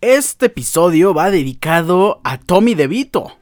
Este episodio va dedicado a Tommy DeVito.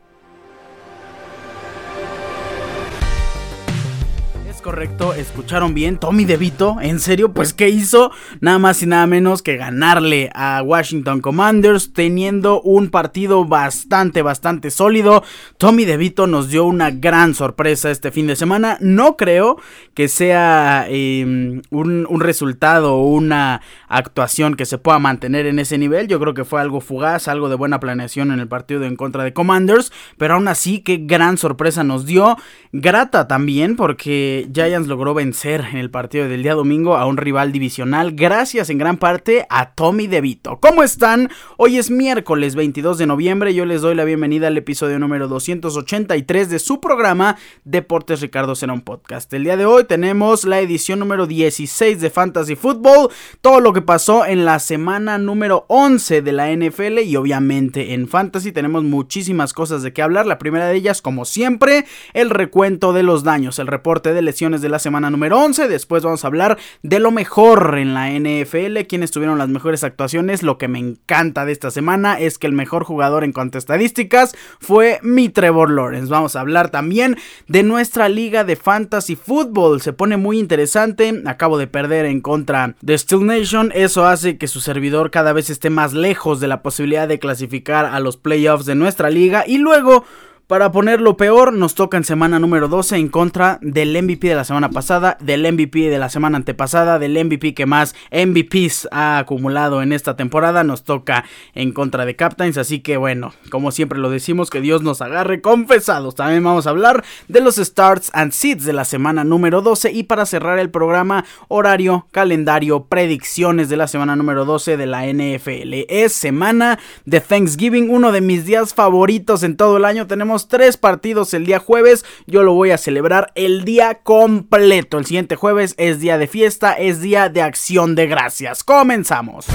Correcto, escucharon bien, Tommy DeVito, en serio, pues ¿qué hizo? Nada más y nada menos que ganarle a Washington Commanders teniendo un partido bastante, bastante sólido. Tommy DeVito nos dio una gran sorpresa este fin de semana. No creo que sea em, un, un resultado o una actuación que se pueda mantener en ese nivel. Yo creo que fue algo fugaz, algo de buena planeación en el partido en contra de Commanders, pero aún así, qué gran sorpresa nos dio. Grata también porque Giants logró vencer en el partido del día domingo a un rival divisional gracias en gran parte a Tommy DeVito. ¿Cómo están? Hoy es miércoles 22 de noviembre. Yo les doy la bienvenida al episodio número 283 de su programa Deportes Ricardo Serón Podcast. El día de hoy tenemos la edición número 16 de Fantasy Football, todo lo que pasó en la semana número 11 de la NFL y obviamente en Fantasy tenemos muchísimas cosas de qué hablar. La primera de ellas, como siempre, el recuento de los daños, el reporte de lesiones de la semana número 11. Después vamos a hablar de lo mejor en la NFL, quienes tuvieron las mejores actuaciones. Lo que me encanta de esta semana es que el mejor jugador en cuanto a estadísticas fue mi Trevor Lawrence. Vamos a hablar también de nuestra liga de fantasy football. Se pone muy interesante. Acabo de perder en contra de Steel Nation. Eso hace que su servidor cada vez esté más lejos de la posibilidad de clasificar a los playoffs de nuestra liga. Y luego para ponerlo peor, nos toca en semana número 12 en contra del MVP de la semana pasada, del MVP de la semana antepasada, del MVP que más MVPs ha acumulado en esta temporada. Nos toca en contra de Captains, así que bueno, como siempre lo decimos, que Dios nos agarre confesados. También vamos a hablar de los starts and seeds de la semana número 12 y para cerrar el programa, horario, calendario, predicciones de la semana número 12 de la NFL. Es semana de Thanksgiving, uno de mis días favoritos en todo el año. Tenemos tres partidos el día jueves. Yo lo voy a celebrar el día completo. El siguiente jueves es día de fiesta, es día de acción de gracias. Comenzamos.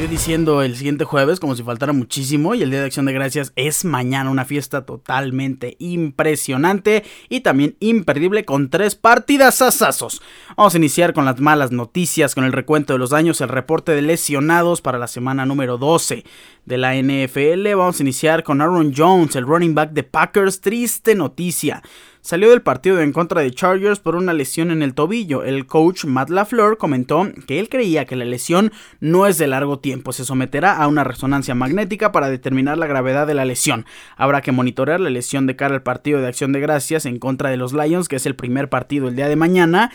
Estoy diciendo el siguiente jueves como si faltara muchísimo y el Día de Acción de Gracias es mañana una fiesta totalmente impresionante y también imperdible con tres partidas asazos. Vamos a iniciar con las malas noticias, con el recuento de los daños, el reporte de lesionados para la semana número 12 de la NFL. Vamos a iniciar con Aaron Jones, el running back de Packers, triste noticia salió del partido en contra de Chargers por una lesión en el tobillo. El coach Matt LaFleur comentó que él creía que la lesión no es de largo tiempo, se someterá a una resonancia magnética para determinar la gravedad de la lesión. Habrá que monitorear la lesión de cara al partido de acción de gracias en contra de los Lions, que es el primer partido el día de mañana.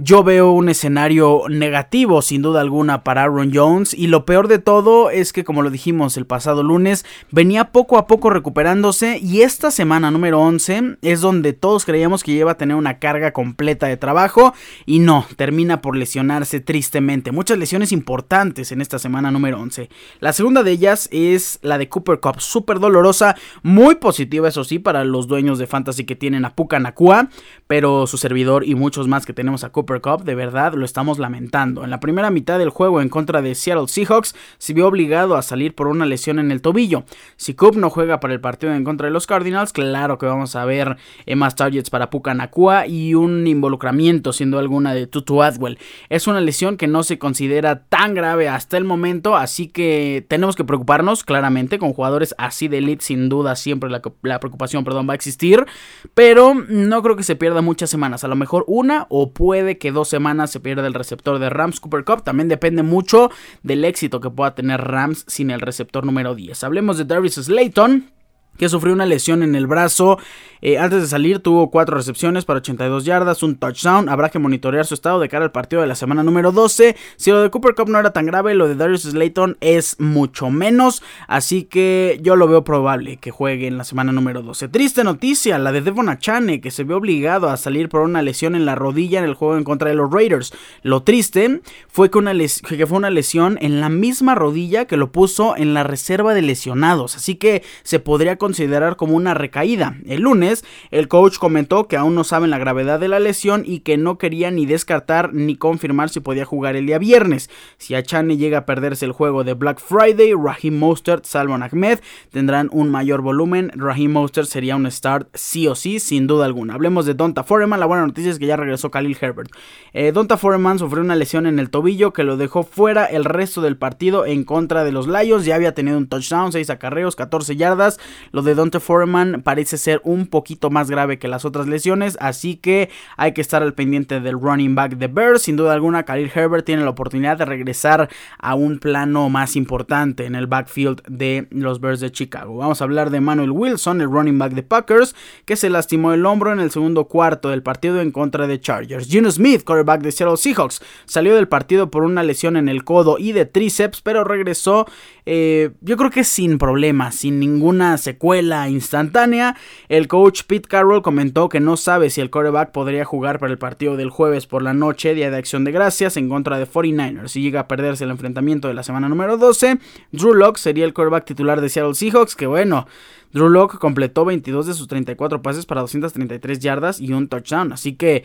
Yo veo un escenario negativo sin duda alguna para Aaron Jones y lo peor de todo es que como lo dijimos el pasado lunes venía poco a poco recuperándose y esta semana número 11 es donde todos creíamos que iba a tener una carga completa de trabajo y no, termina por lesionarse tristemente. Muchas lesiones importantes en esta semana número 11. La segunda de ellas es la de Cooper Cup, súper dolorosa, muy positiva eso sí para los dueños de Fantasy que tienen a Puka Nakua, pero su servidor y muchos más que tenemos a Cooper Cup, de verdad lo estamos lamentando. En la primera mitad del juego en contra de Seattle Seahawks, se vio obligado a salir por una lesión en el tobillo. Si Coop no juega para el partido en contra de los Cardinals, claro que vamos a ver más targets para Puka Nakua y un involucramiento, siendo alguna de Tutu Adwell. Es una lesión que no se considera tan grave hasta el momento, así que tenemos que preocuparnos claramente con jugadores así de elite, sin duda siempre la, la preocupación perdón, va a existir, pero no creo que se pierda muchas semanas, a lo mejor una o puede que dos semanas se pierda el receptor de Rams Cooper Cup. También depende mucho del éxito que pueda tener Rams sin el receptor número 10. Hablemos de Darius Slayton que sufrió una lesión en el brazo. Eh, antes de salir tuvo 4 recepciones para 82 yardas, un touchdown. Habrá que monitorear su estado de cara al partido de la semana número 12. Si lo de Cooper Cup no era tan grave, lo de Darius Slayton es mucho menos. Así que yo lo veo probable que juegue en la semana número 12. Triste noticia, la de Devon Achane, que se vio obligado a salir por una lesión en la rodilla en el juego en contra de los Raiders. Lo triste fue que, que fue una lesión en la misma rodilla que lo puso en la reserva de lesionados. Así que se podría considerar como una recaída. El lunes, el coach comentó que aún no saben la gravedad de la lesión y que no quería ni descartar ni confirmar si podía jugar el día viernes. Si Achane llega a perderse el juego de Black Friday, Raheem Mostert, Salman Ahmed tendrán un mayor volumen. Raheem Mostert sería un start sí o sí, sin duda alguna. Hablemos de Donta Foreman. La buena noticia es que ya regresó Khalil Herbert. Eh, Donta Foreman sufrió una lesión en el tobillo que lo dejó fuera el resto del partido en contra de los Lions. Ya había tenido un touchdown, 6 acarreos, 14 yardas. Lo de Donta Foreman parece ser un poquito más grave que las otras lesiones, así que hay que estar al pendiente del running back de Bears. Sin duda alguna, Khalil Herbert tiene la oportunidad de regresar a un plano más importante en el backfield de los Bears de Chicago. Vamos a hablar de Manuel Wilson, el running back de Packers, que se lastimó el hombro en el segundo cuarto del partido en contra de Chargers. Gino Smith, quarterback de Seattle Seahawks, salió del partido por una lesión en el codo y de tríceps, pero regresó eh, yo creo que sin problemas, sin ninguna secuela instantánea. El coach Pete Carroll comentó que no sabe si el quarterback podría jugar para el partido del jueves por la noche, día de acción de gracias, en contra de 49ers. Si llega a perderse el enfrentamiento de la semana número 12, Drew Locke sería el quarterback titular de Seattle Seahawks, que bueno. Drew Locke completó 22 de sus 34 pases para 233 yardas y un touchdown. Así que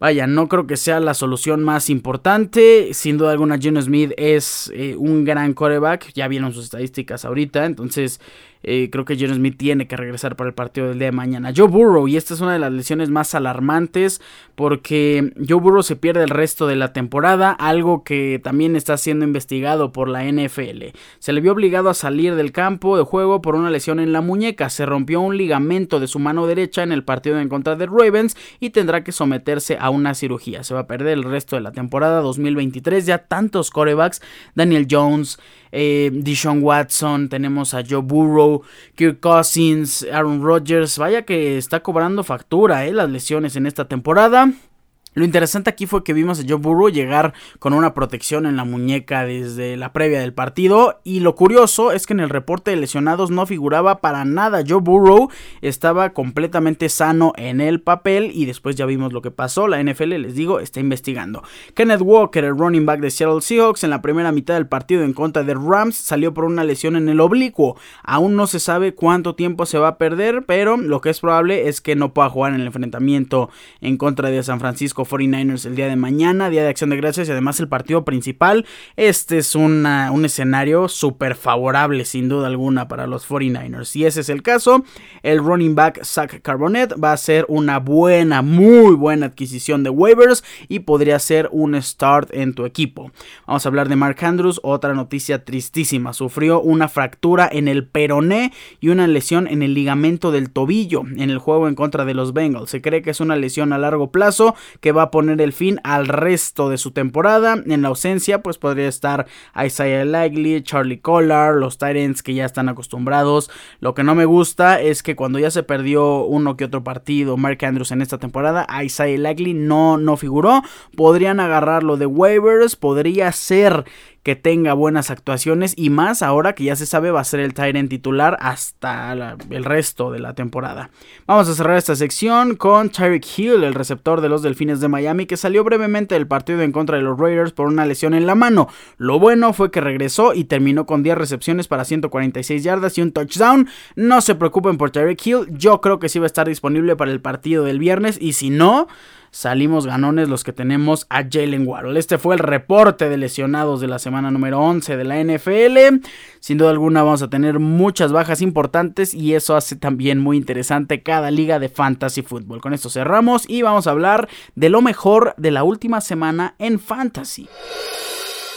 Vaya, no creo que sea la solución más importante. Sin duda alguna, Geno Smith es eh, un gran coreback. Ya vieron sus estadísticas ahorita. Entonces, eh, creo que Jeremy Smith tiene que regresar para el partido del día de mañana. Joe Burrow, y esta es una de las lesiones más alarmantes porque Joe Burrow se pierde el resto de la temporada, algo que también está siendo investigado por la NFL. Se le vio obligado a salir del campo de juego por una lesión en la muñeca. Se rompió un ligamento de su mano derecha en el partido en contra de Ravens y tendrá que someterse a una cirugía. Se va a perder el resto de la temporada 2023. Ya tantos corebacks, Daniel Jones, eh, Watson, tenemos a Joe Burrow, Kirk Cousins, Aaron Rodgers. Vaya que está cobrando factura eh, las lesiones en esta temporada. Lo interesante aquí fue que vimos a Joe Burrow llegar con una protección en la muñeca desde la previa del partido. Y lo curioso es que en el reporte de lesionados no figuraba para nada. Joe Burrow estaba completamente sano en el papel. Y después ya vimos lo que pasó. La NFL, les digo, está investigando. Kenneth Walker, el running back de Seattle Seahawks, en la primera mitad del partido en contra de Rams, salió por una lesión en el oblicuo. Aún no se sabe cuánto tiempo se va a perder. Pero lo que es probable es que no pueda jugar en el enfrentamiento en contra de San Francisco 49ers el día de mañana, día de acción de gracias y además el partido principal. Este es un escenario súper favorable sin duda alguna para los 49ers. Si ese es el caso, el running back Zach Carbonet va a ser una buena, muy buena adquisición de waivers y podría ser un start en tu equipo. Vamos a hablar de Mark Andrews, otra noticia tristísima. Sufrió una fractura en el peroné y una lesión en el ligamento del tobillo en el juego en contra de los Bengals. Se cree que es una lesión a largo plazo que va a poner el fin al resto de su temporada. En la ausencia, pues podría estar Isaiah Likely, Charlie Collar, los Titans que ya están acostumbrados. Lo que no me gusta es que cuando ya se perdió uno que otro partido, Mark Andrews en esta temporada, Isaiah Likely no, no figuró. Podrían agarrarlo de waivers, podría ser que tenga buenas actuaciones y más ahora que ya se sabe va a ser el Tyrant titular hasta el resto de la temporada. Vamos a cerrar esta sección con Tyreek Hill, el receptor de los Delfines de Miami, que salió brevemente del partido en contra de los Raiders por una lesión en la mano. Lo bueno fue que regresó y terminó con 10 recepciones para 146 yardas y un touchdown. No se preocupen por Tyreek Hill, yo creo que sí va a estar disponible para el partido del viernes y si no salimos ganones los que tenemos a Jalen Waddle. Este fue el reporte de lesionados de la semana número 11 de la NFL. Sin duda alguna vamos a tener muchas bajas importantes y eso hace también muy interesante cada liga de fantasy football. Con esto cerramos y vamos a hablar de lo mejor de la última semana en fantasy.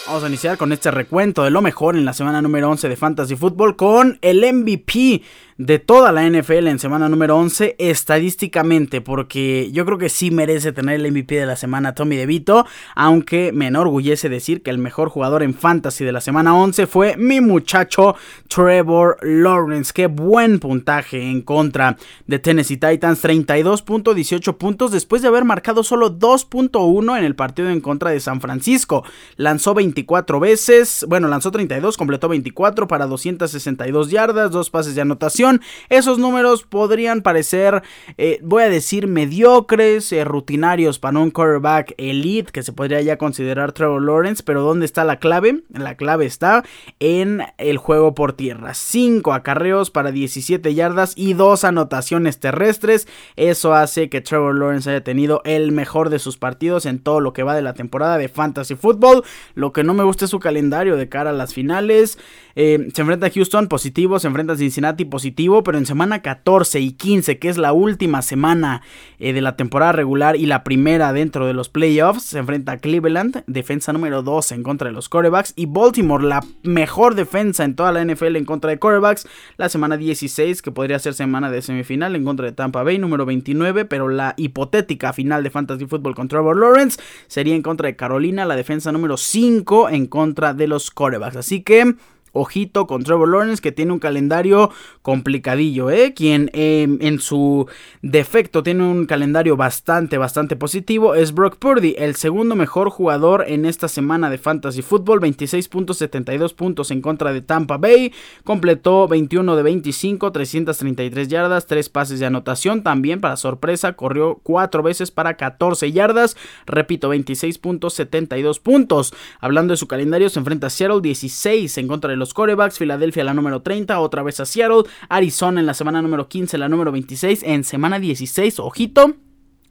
Vamos a iniciar con este recuento de lo mejor en la semana número 11 de Fantasy Football con el MVP de toda la NFL en semana número 11 estadísticamente, porque yo creo que sí merece tener el MVP de la semana Tommy DeVito, aunque me enorgullece decir que el mejor jugador en fantasy de la semana 11 fue mi muchacho Trevor Lawrence. Qué buen puntaje en contra de Tennessee Titans, 32.18 puntos después de haber marcado solo 2.1 en el partido en contra de San Francisco. Lanzó 24 veces, bueno, lanzó 32, completó 24 para 262 yardas, dos pases de anotación Esos números podrían parecer, eh, voy a decir, mediocres, eh, rutinarios para un quarterback elite que se podría ya considerar Trevor Lawrence, pero ¿dónde está la clave? La clave está en el juego por tierra. 5 acarreos para 17 yardas y 2 anotaciones terrestres. Eso hace que Trevor Lawrence haya tenido el mejor de sus partidos en todo lo que va de la temporada de Fantasy Football. Lo que no me gusta es su calendario de cara a las finales. Eh, se enfrenta a Houston positivo, se enfrenta a Cincinnati positivo, pero en semana 14 y 15, que es la última semana eh, de la temporada regular y la primera dentro de los playoffs, se enfrenta a Cleveland, defensa número 2 en contra de los quarterbacks, y Baltimore, la mejor defensa en toda la NFL en contra de quarterbacks, la semana 16, que podría ser semana de semifinal en contra de Tampa Bay, número 29, pero la hipotética final de Fantasy Football con Trevor Lawrence sería en contra de Carolina, la defensa número 5 en contra de los quarterbacks. Así que Ojito con Trevor Lawrence que tiene un calendario complicadillo, ¿eh? Quien em, en su defecto tiene un calendario bastante, bastante positivo es Brock Purdy, el segundo mejor jugador en esta semana de Fantasy Football, 26.72 puntos en contra de Tampa Bay, completó 21 de 25, 333 yardas, 3 pases de anotación, también para sorpresa corrió 4 veces para 14 yardas, repito, 26.72 puntos. Hablando de su calendario, se enfrenta a Seattle 16 en contra de los corebacks, Filadelfia la número 30, otra vez a Seattle, Arizona en la semana número 15, la número 26, en semana 16, ojito,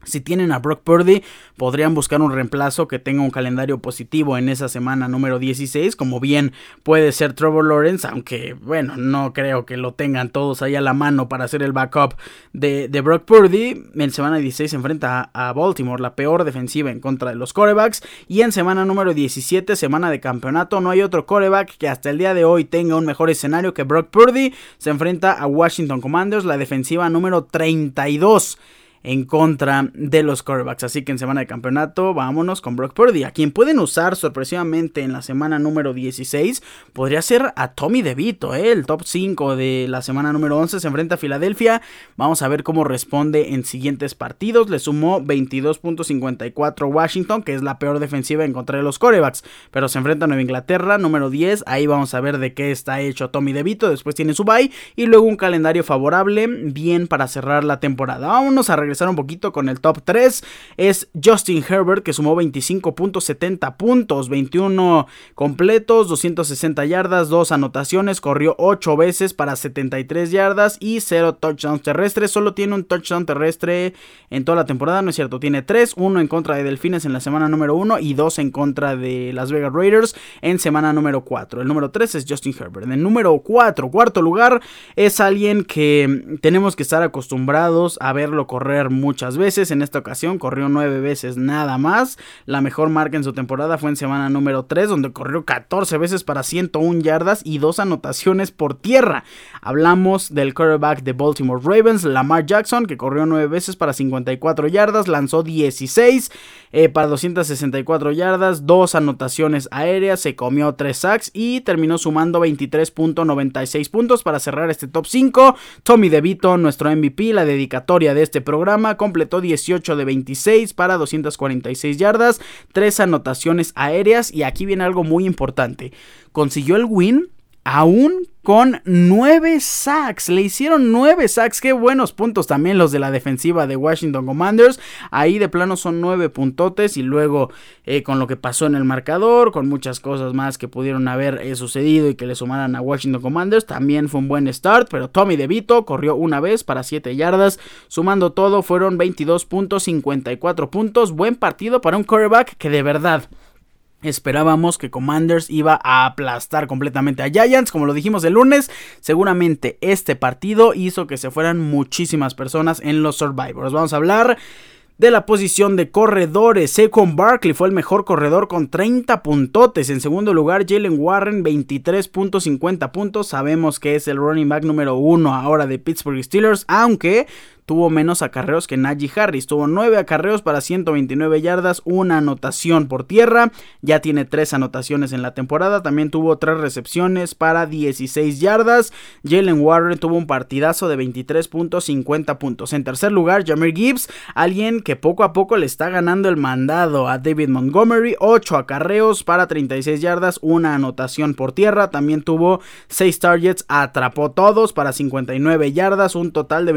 si tienen a Brock Purdy, podrían buscar un reemplazo que tenga un calendario positivo en esa semana número 16, como bien puede ser Trevor Lawrence, aunque bueno, no creo que lo tengan todos ahí a la mano para hacer el backup de, Brock Purdy. En semana 16 se enfrenta a, Baltimore, la peor defensiva en contra de los corebacks. Y en semana número 17, semana de campeonato, no hay otro coreback que hasta el día de hoy tenga un mejor escenario que Brock Purdy. Se enfrenta a Washington Commanders, la defensiva número 32 en contra de los quarterbacks. Así que en semana de campeonato, vámonos con Brock Purdy. A quien pueden usar sorpresivamente en la semana número 16 podría ser a Tommy DeVito, ¿eh? el top 5 de la semana número 11. Se enfrenta a Filadelfia. Vamos a ver cómo responde en siguientes partidos. Le sumó 22.54 Washington, que es la peor defensiva en contra de los quarterbacks. Pero se enfrenta a Nueva Inglaterra, número 10. Ahí vamos a ver de qué está hecho Tommy DeVito. Después tiene su bye. Y luego un calendario favorable, bien para cerrar la temporada. Vámonos a regresar un poquito con el top 3 es Justin Herbert que sumó 25.70 puntos, 21 completos, 260 yardas, 2 anotaciones, corrió 8 veces para 73 yardas y 0 touchdowns terrestres, solo tiene un touchdown terrestre en toda la temporada, no es cierto, tiene 3, 1 en contra de Delfines en la semana número 1 y 2 en contra de Las Vegas Raiders en semana número 4. El número 3 es Justin Herbert. El número 4, cuarto lugar, es alguien que tenemos que estar acostumbrados a verlo correr muchas veces. En esta ocasión corrió nueve veces nada más. La mejor marca en su temporada fue en semana número 3, donde corrió 14 veces para 101 yardas y dos anotaciones por tierra. Hablamos del quarterback de Baltimore Ravens, Lamar Jackson, que corrió nueve veces para 54 yardas, lanzó 16 eh, para 264 yardas, dos anotaciones aéreas, se comió 3 sacks y terminó sumando 23.96 puntos para cerrar este top 5. Tommy DeVito, nuestro MVP, la dedicatoria de este programa completó 18 de 26 para 246 yardas, 3 anotaciones aéreas y aquí viene algo muy importante. Consiguió el win aún con 9 sacks. Le hicieron 9 sacks. Qué buenos puntos también los de la defensiva de Washington Commanders. Ahí de plano son 9 puntotes. Y luego eh, con lo que pasó en el marcador, con muchas cosas más que pudieron haber eh, sucedido y que le sumaran a Washington Commanders, también fue un buen start. Pero Tommy DeVito corrió una vez para 7 yardas. Sumando todo fueron 22.54 puntos. Buen partido para un quarterback que de verdad Esperábamos que Commanders iba a aplastar completamente a Giants, como lo dijimos el lunes. Seguramente este partido hizo que se fueran muchísimas personas en los Survivors. Vamos a hablar de la posición de corredores. Saquon Barkley fue el mejor corredor con 30 puntotes. En segundo lugar, Jalen Warren, 23.50 puntos. Sabemos que es el running back número uno ahora de Pittsburgh Steelers, aunque tuvo menos acarreos que Najee Harris. Tuvo 9 acarreos para 129 yardas, una anotación por tierra. Ya tiene 3 anotaciones en la temporada. También tuvo 3 recepciones para 16 yardas. Jalen Warren tuvo un partidazo de 23.50 puntos. En tercer lugar, Jameer Gibbs, alguien que poco a poco le está ganando el mandado a David Montgomery. 8 acarreos para 36 yardas, una anotación por tierra. También tuvo 6 targets, atrapó todos para 59 yardas, un total de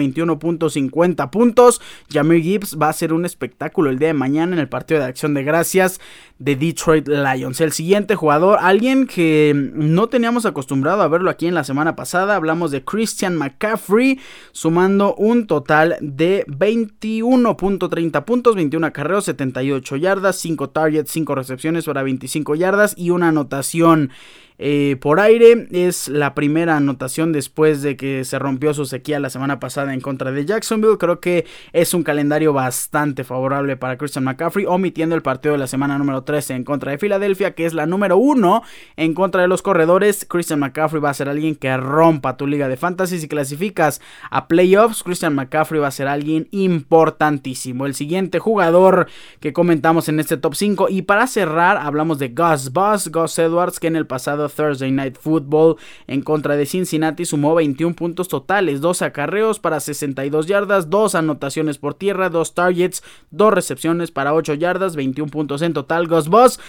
21.50 puntos. Jameer Gibbs va a ser un espectáculo el día de mañana en el partido de acción de gracias de Detroit Lions. El siguiente jugador, alguien que no teníamos acostumbrado a verlo aquí en la semana pasada, hablamos de Christian McCaffrey, sumando un total de 21.30 puntos, 21 acarreos, 78 yardas, 5 targets, 5 recepciones para 25 yardas y una anotación. Eh, por aire. Es la primera anotación después de que se rompió su sequía la semana pasada en contra de Jacksonville. Creo que es un calendario bastante favorable para Christian McCaffrey, omitiendo el partido de la semana número 13 en contra de Filadelfia, que es la número 1 en contra de los corredores. Christian McCaffrey va a ser alguien que rompa tu liga de fantasy. Si clasificas a playoffs, Christian McCaffrey va a ser alguien importantísimo. El siguiente jugador que comentamos en este top 5. Y para cerrar, hablamos de Gus Bus, Gus Edwards, que en el pasado Thursday Night Football en contra de Cincinnati sumó 21 puntos totales, 2 acarreos para 62 yardas, 2 anotaciones por tierra, 2 targets, 2 recepciones para 8 yardas, 21 puntos en total. Gus Boss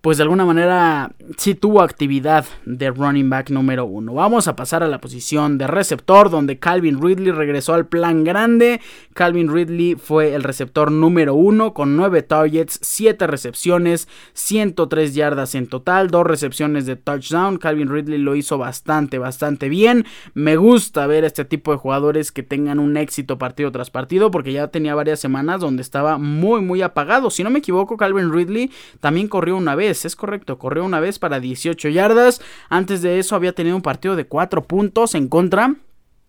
pues de alguna manera sí tuvo actividad de running back número uno. Vamos a pasar a la posición de receptor donde Calvin Ridley regresó al plan grande. Calvin Ridley fue el receptor número uno con 9 targets, 7 recepciones, 103 yardas en total, 2 recepciones de touchdown. Calvin Ridley lo hizo bastante, bastante bien. Me gusta ver este tipo de jugadores que tengan un éxito partido tras partido porque ya tenía varias semanas donde estaba muy, muy apagado. Si no me equivoco, Calvin Ridley también corrió una vez es correcto, corrió una vez para 18 yardas. Antes de eso había tenido un partido de 4 puntos en contra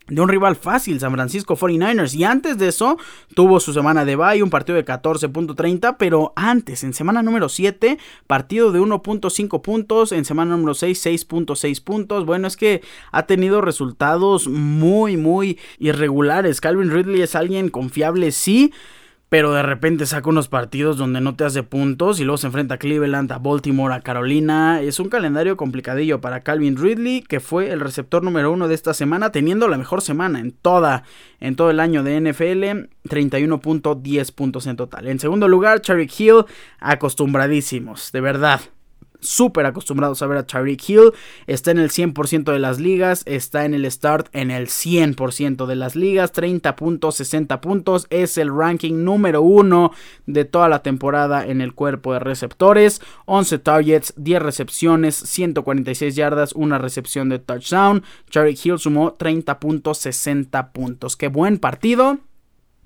de un rival fácil, San Francisco 49ers. Y antes de eso, tuvo su semana de bye, un partido de 14.30. Pero antes, en semana número 7, partido de 1.5 puntos. En semana número 6, 6.6 puntos. Bueno, es que ha tenido resultados muy, muy irregulares. Calvin Ridley es alguien confiable, sí pero de repente saca unos partidos donde no te hace puntos y luego se enfrenta a Cleveland, a Baltimore, a Carolina. Es un calendario complicadillo para Calvin Ridley, que fue el receptor número uno de esta semana, teniendo la mejor semana en toda, en todo el año de NFL, 31.10 puntos en total. En segundo lugar, Charlie Hill, acostumbradísimos, de verdad súper acostumbrados a ver a Tyreek Hill. Está en el 100% de las ligas. Está en el start en el 100% de las ligas. 30 puntos, 60 puntos. Es el ranking número uno de toda la temporada en el cuerpo de receptores. 11 targets, 10 recepciones, 146 yardas, una recepción de touchdown. Tyreek Hill sumó 30 puntos, 60 puntos. Qué buen partido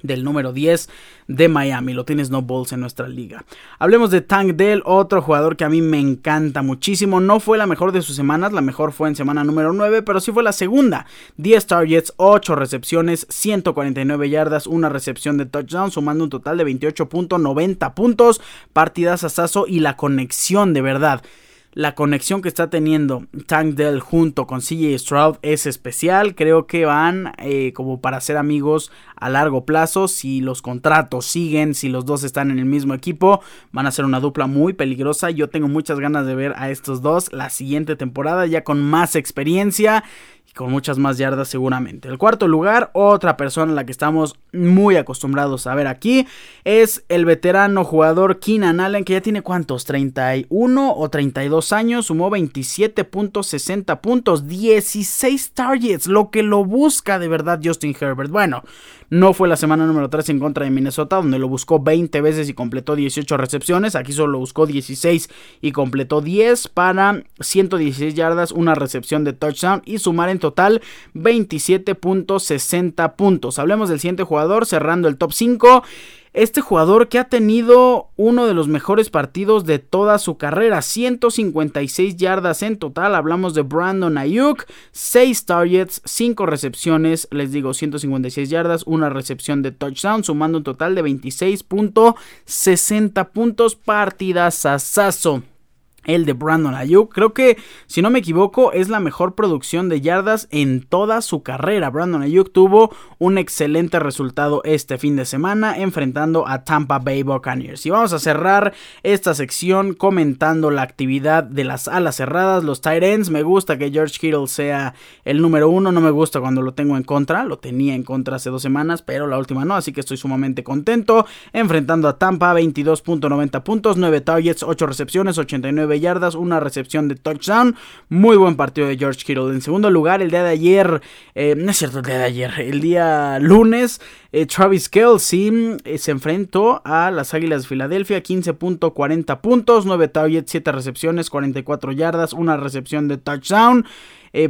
del número 10 de Miami. Lo tienes no balls en nuestra liga. Hablemos de Tank Dell, otro jugador que a mí me encanta muchísimo. No fue la mejor de sus semanas, la mejor fue en semana número 9, pero sí fue la segunda. 10 targets, 8 recepciones, 149 yardas, una recepción de touchdown, sumando un total de 28.90 puntos. Partidas a Sasso y la conexión de verdad la conexión que está teniendo Tank Dell junto con CJ Stroud es especial. Creo que van eh, como para ser amigos a largo plazo. Si los contratos siguen, si los dos están en el mismo equipo, van a ser una dupla muy peligrosa. Yo tengo muchas ganas de ver a estos dos la siguiente temporada ya con más experiencia con muchas más yardas seguramente. El cuarto lugar, otra persona a la que estamos muy acostumbrados a ver aquí, es el veterano jugador Keenan Allen, que ya tiene cuántos, 31 o 32 años, sumó 27.60 puntos, 16 targets, lo que lo busca de verdad Justin Herbert. Bueno, no fue la semana número 3 en contra de Minnesota, donde lo buscó 20 veces y completó 18 recepciones. Aquí solo lo buscó 16 y completó 10 para 116 yardas, una recepción de touchdown y sumar en total 27.60 puntos. Hablemos del siguiente jugador, cerrando el top 5. Este jugador que ha tenido uno de los mejores partidos de toda su carrera, 156 yardas en total, hablamos de Brandon Ayuk, 6 targets, 5 recepciones, les digo 156 yardas, una recepción de touchdown, sumando un total de 26.60 puntos, partidas a. el de Brandon Ayuk. Creo que, si no me equivoco, es la mejor producción de yardas en toda su carrera. Brandon Ayuk tuvo un excelente resultado este fin de semana enfrentando a Tampa Bay Buccaneers. Y vamos a cerrar esta sección comentando la actividad de las alas cerradas, los tight ends. Me gusta que George Kittle sea el número uno. No me gusta cuando lo tengo en contra. Lo tenía en contra hace dos semanas, pero la última no. Así que estoy sumamente contento. Enfrentando a Tampa, 22.90 puntos, 9 targets, 8 recepciones, 89 yardas, una recepción de touchdown. Muy buen partido de George Kittle. En segundo lugar, el día de ayer, eh, no es cierto, el día de ayer, el día lunes, eh, Travis Kelsey eh, se enfrentó a las Águilas de Filadelfia, 15.40 puntos, 9 targets, 7 recepciones, 44 yardas, una recepción de touchdown.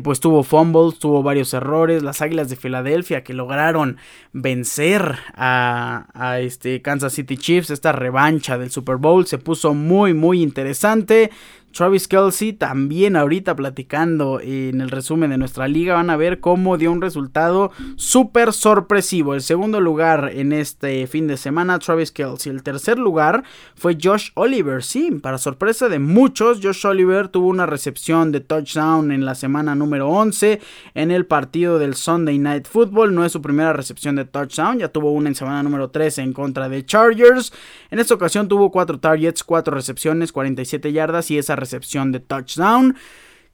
pues tuvo fumbles, tuvo varios errores. Las Águilas de Filadelfia que lograron vencer a, a, este Kansas City Chiefs, esta revancha del Super Bowl, se puso muy, muy interesante. Travis Kelsey también ahorita platicando en el resumen de nuestra liga van a ver cómo dio un resultado súper sorpresivo. El segundo lugar en este fin de semana Travis Kelsey. El tercer lugar fue Josh Oliver. Sí, para sorpresa de muchos, Josh Oliver tuvo una recepción de touchdown en la semana número 11 en el partido del Sunday Night Football. No es su primera recepción de touchdown, ya tuvo una en semana número 13 en contra de Chargers. En esta ocasión tuvo 4 targets, 4 recepciones, 47 yardas y esa recepción de touchdown.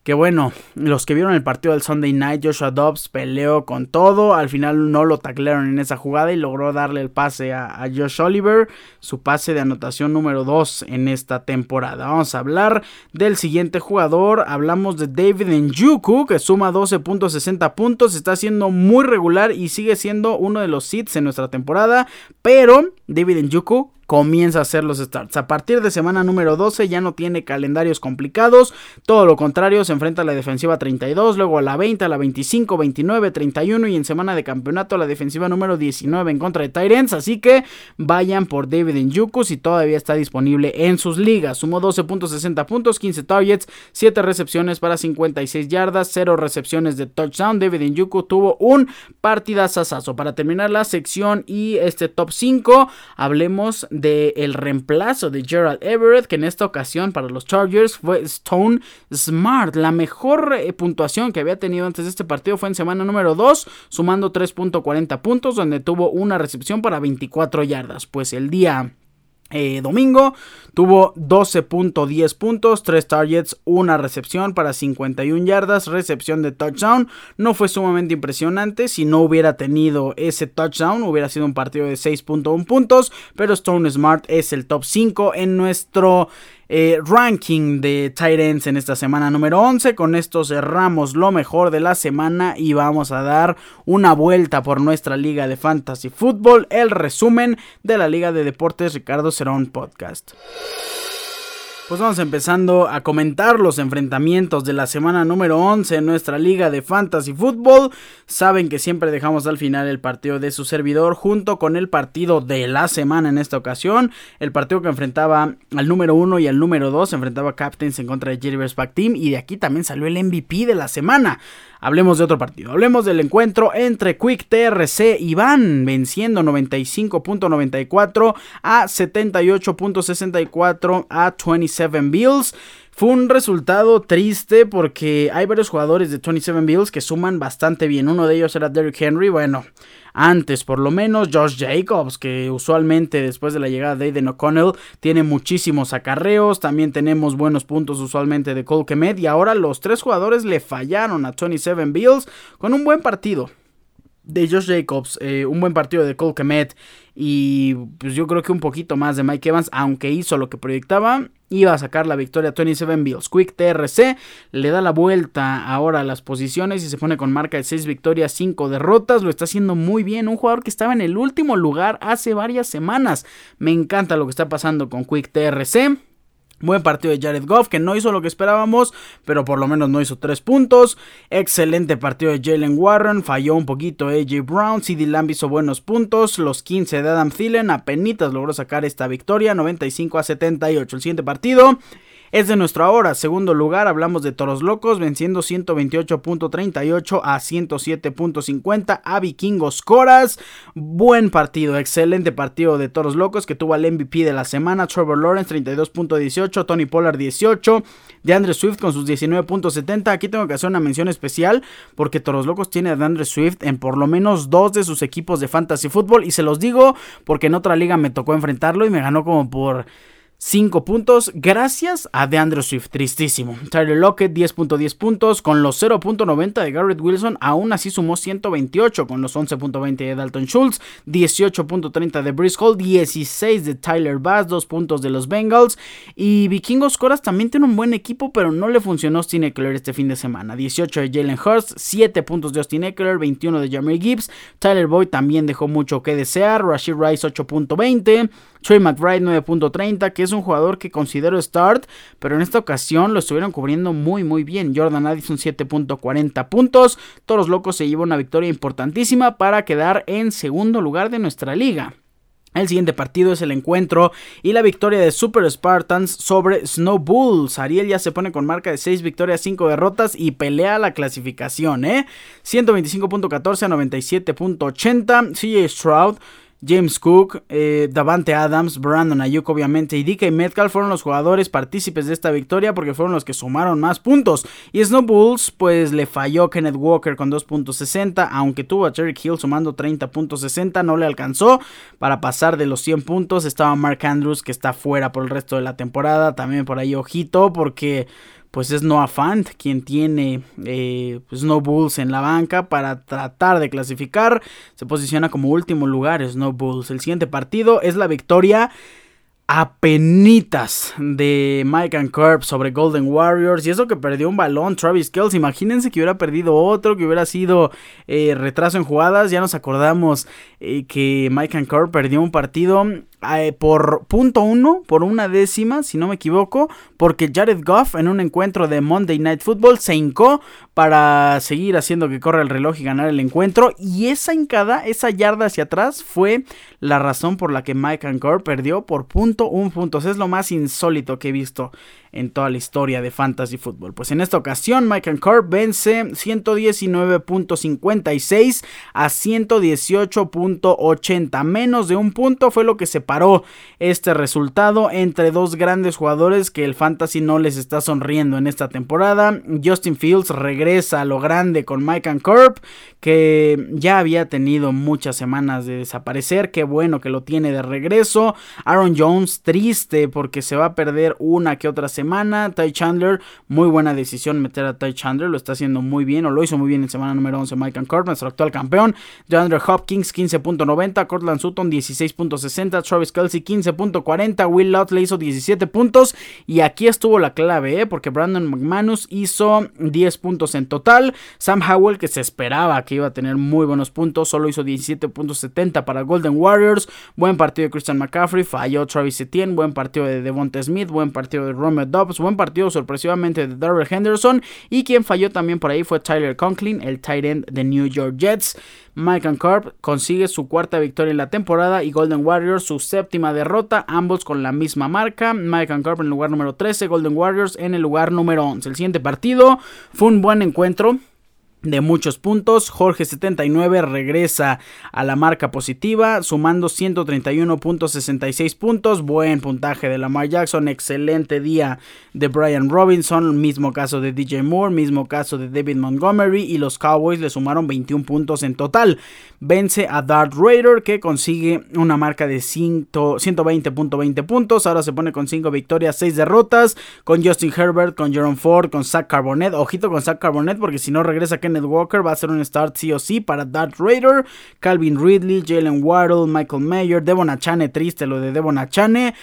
Que bueno, los que vieron el partido del Sunday Night, Joshua Dobbs peleó con todo. Al final no lo taclearon en esa jugada y logró darle el pase a, Josh Oliver, su pase de anotación número 2 en esta temporada. Vamos a hablar del siguiente jugador. Hablamos de David Njuku, que suma 12.60 puntos. Está siendo muy regular y sigue siendo uno de los seeds en nuestra temporada. Pero David Njuku comienza a hacer los starts. A partir de semana número 12 ya no tiene calendarios complicados, todo lo contrario, se enfrenta a la defensiva 32, luego a la 20, a la 25, 29, 31 y en semana de campeonato a la defensiva número 19 en contra de Tyrants, así que vayan por David Njuku si todavía está disponible en sus ligas. Sumó 12.60 puntos, 15 targets, 7 recepciones para 56 yardas, 0 recepciones de touchdown. David Njuku tuvo un partidazazazo. Para terminar la sección y este top 5, hablemos de el reemplazo de Gerald Everett, que en esta ocasión para los Chargers fue Stone Smart. La mejor eh, puntuación que había tenido antes de este partido fue en semana número 2, sumando 3.40 puntos, donde tuvo una recepción para 24 yardas. Pues el día eh, domingo tuvo 12.10 puntos, 3 targets, una recepción para 51 yardas, recepción de touchdown. No fue sumamente impresionante. Si no hubiera tenido ese touchdown, hubiera sido un partido de 6.1 puntos. Pero Stone Smart es el top 5 en nuestro eh, ranking de tight en esta semana número 11. Con esto cerramos lo mejor de la semana y vamos a dar una vuelta por nuestra liga de fantasy fútbol. El resumen de la liga de deportes Ricardo Cerón Podcast. Pues vamos empezando a comentar los enfrentamientos de la semana número 11 en nuestra liga de fantasy fútbol. Saben que siempre dejamos al final el partido de su servidor junto con el partido de la semana en esta ocasión. El partido que enfrentaba al número 1 y al número 2 enfrentaba Captains en contra de Jerry Back Team y de aquí también salió el MVP de la semana. Hablemos de otro partido. Hablemos del encuentro entre Quick TRC y Van, venciendo 95.94 a 78.64 a 27 Bills. Fue un resultado triste porque hay varios jugadores de 27 Bills que suman bastante bien. Uno de ellos era Derrick Henry. Bueno, antes por lo menos Josh Jacobs, que usualmente después de la llegada de Aiden O'Connell tiene muchísimos acarreos. También tenemos buenos puntos usualmente de Cole Kemet. Y ahora los tres jugadores le fallaron a 27 Bills con un buen partido de Josh Jacobs, eh, un buen partido de Cole Kemet y pues yo creo que un poquito más de Mike Evans, aunque hizo lo que proyectaba, iba a sacar la victoria 27 Bills. Quick TRC le da la vuelta ahora a las posiciones y se pone con marca de 6 victorias, 5 derrotas, lo está haciendo muy bien, un jugador que estaba en el último lugar hace varias semanas. Me encanta lo que está pasando con Quick TRC. Buen partido de Jared Goff, que no hizo lo que esperábamos, pero por lo menos no hizo tres puntos. Excelente partido de Jalen Warren, falló un poquito AJ Brown. CD Lamb hizo buenos puntos. Los 15 de Adam Thielen, apenas logró sacar esta victoria, 95 a 78. El siguiente partido es de nuestro ahora. Segundo lugar, hablamos de Toros Locos, venciendo 128.38 a 107.50 a Vikingos Coras. Buen partido, excelente partido de Toros Locos que tuvo al MVP de la semana. Trevor Lawrence 32.18, Tony Pollard 18, DeAndre Swift con sus 19.70. Aquí tengo que hacer una mención especial porque Toros Locos tiene a DeAndre Swift en por lo menos dos de sus equipos de fantasy fútbol y se los digo porque en otra liga me tocó enfrentarlo y me ganó como por 5 puntos gracias a DeAndre Swift, tristísimo. Tyler Lockett 10.10 puntos con los 0.90 de Garrett Wilson, aún así sumó 128 con los 11.20 de Dalton Schultz, 18.30 de Brice Hall, 16 de Tyler Bass, 2 puntos de los Bengals. Y Vikingos Coras también tiene un buen equipo, pero no le funcionó Austin Eckler este fin de semana. 18 de Jalen Hurst, 7 puntos de Austin Eckler, 21 de Jeremy Gibbs, Tyler Boyd también dejó mucho que desear, Rashid Rice 8.20, Trey McBride 9.30, que es un jugador que considero start, pero en esta ocasión lo estuvieron cubriendo muy muy bien. Jordan Addison 7.40 puntos. Toros Locos se lleva una victoria importantísima para quedar en segundo lugar de nuestra liga. El siguiente partido es el encuentro y la victoria de Super Spartans sobre Snow Bulls. Ariel ya se pone con marca de 6 victorias, 5 derrotas y pelea la clasificación, ¿eh? 125.14 a 97.80. CJ Stroud James Cook, eh, Davante Adams, Brandon Ayuk obviamente y DK Metcalf fueron los jugadores partícipes de esta victoria porque fueron los que sumaron más puntos. Y Snow Bulls pues le falló Kenneth Walker con 2.60, aunque tuvo a Terry Hill sumando 30.60, no le alcanzó para pasar de los 100 puntos. Estaba Mark Andrews que está fuera por el resto de la temporada, también por ahí ojito porque pues es Noah Fant quien tiene eh, Snow Bulls en la banca para tratar de clasificar. Se posiciona como último lugar Snow Bulls. El siguiente partido es la victoria a penitas de Mike and sobre Golden Warriors. Y eso que perdió un balón Travis Kells. Imagínense que hubiera perdido otro, que hubiera sido eh, retraso en jugadas. Ya nos acordamos eh, que Mike and perdió un partido eh, por punto uno, por una décima, si no me equivoco, porque Jared Goff en un encuentro de Monday Night Football se hincó para seguir haciendo que corra el reloj y ganar el encuentro. Y esa hincada, esa yarda hacia atrás, fue la razón por la que Mike Ancor perdió por punto un puntos. Es lo más insólito que he visto en toda la historia de Fantasy Football. Pues en esta ocasión, Mike Ancor vence 119.56 a 118.80. Menos de un punto fue lo que se paró este resultado entre dos grandes jugadores que el fantasy no les está sonriendo en esta temporada. Justin Fields regresa a lo grande con Mike and que ya había tenido muchas semanas de desaparecer. Qué bueno que lo tiene de regreso. Aaron Jones triste porque se va a perder una que otra semana. Ty Chandler, muy buena decisión meter a Ty Chandler, lo está haciendo muy bien o lo hizo muy bien en semana número 11 Mike and nuestro actual campeón. DeAndre Hopkins 15.90, Cortland Sutton 16.60, Travis Kelsey 15.40, Will Lott le hizo 17 puntos y aquí estuvo la clave, ¿eh? porque Brandon McManus hizo 10 puntos en total. Sam Howell, que se esperaba que iba a tener muy buenos puntos, solo hizo 17.70 para Golden Warriors. Buen partido de Christian McCaffrey, falló Travis Etienne, buen partido de Devonta Smith, buen partido de Romeo Dobbs, buen partido sorpresivamente de Darrell Henderson y quien falló también por ahí fue Tyler Conklin, el tight end de New York Jets. Mike Carp consigue su cuarta victoria en la temporada y Golden Warriors su séptima derrota, ambos con la misma marca. Mike Carp en el lugar número 13, Golden Warriors en el lugar número 11. El siguiente partido fue un buen encuentro de muchos puntos. Jorge 79 regresa a la marca positiva, sumando 131.66 puntos. Buen puntaje de Lamar Jackson, excelente día de Brian Robinson, mismo caso de DJ Moore, mismo caso de David Montgomery y los Cowboys le sumaron 21 puntos en total. Vence a Dart Raider que consigue una marca de 120.20 puntos. Ahora se pone con 5 victorias, 6 derrotas, con Justin Herbert, con Jerome Ford, con Zach Carbonet. Ojito con Zach Carbonet porque si no regresa que Kenneth Walker va a ser un start sí o sí para Darth Raider, Calvin Ridley, Jalen Waddle, Michael Mayer, Devon Achane, triste lo de Devon Achane.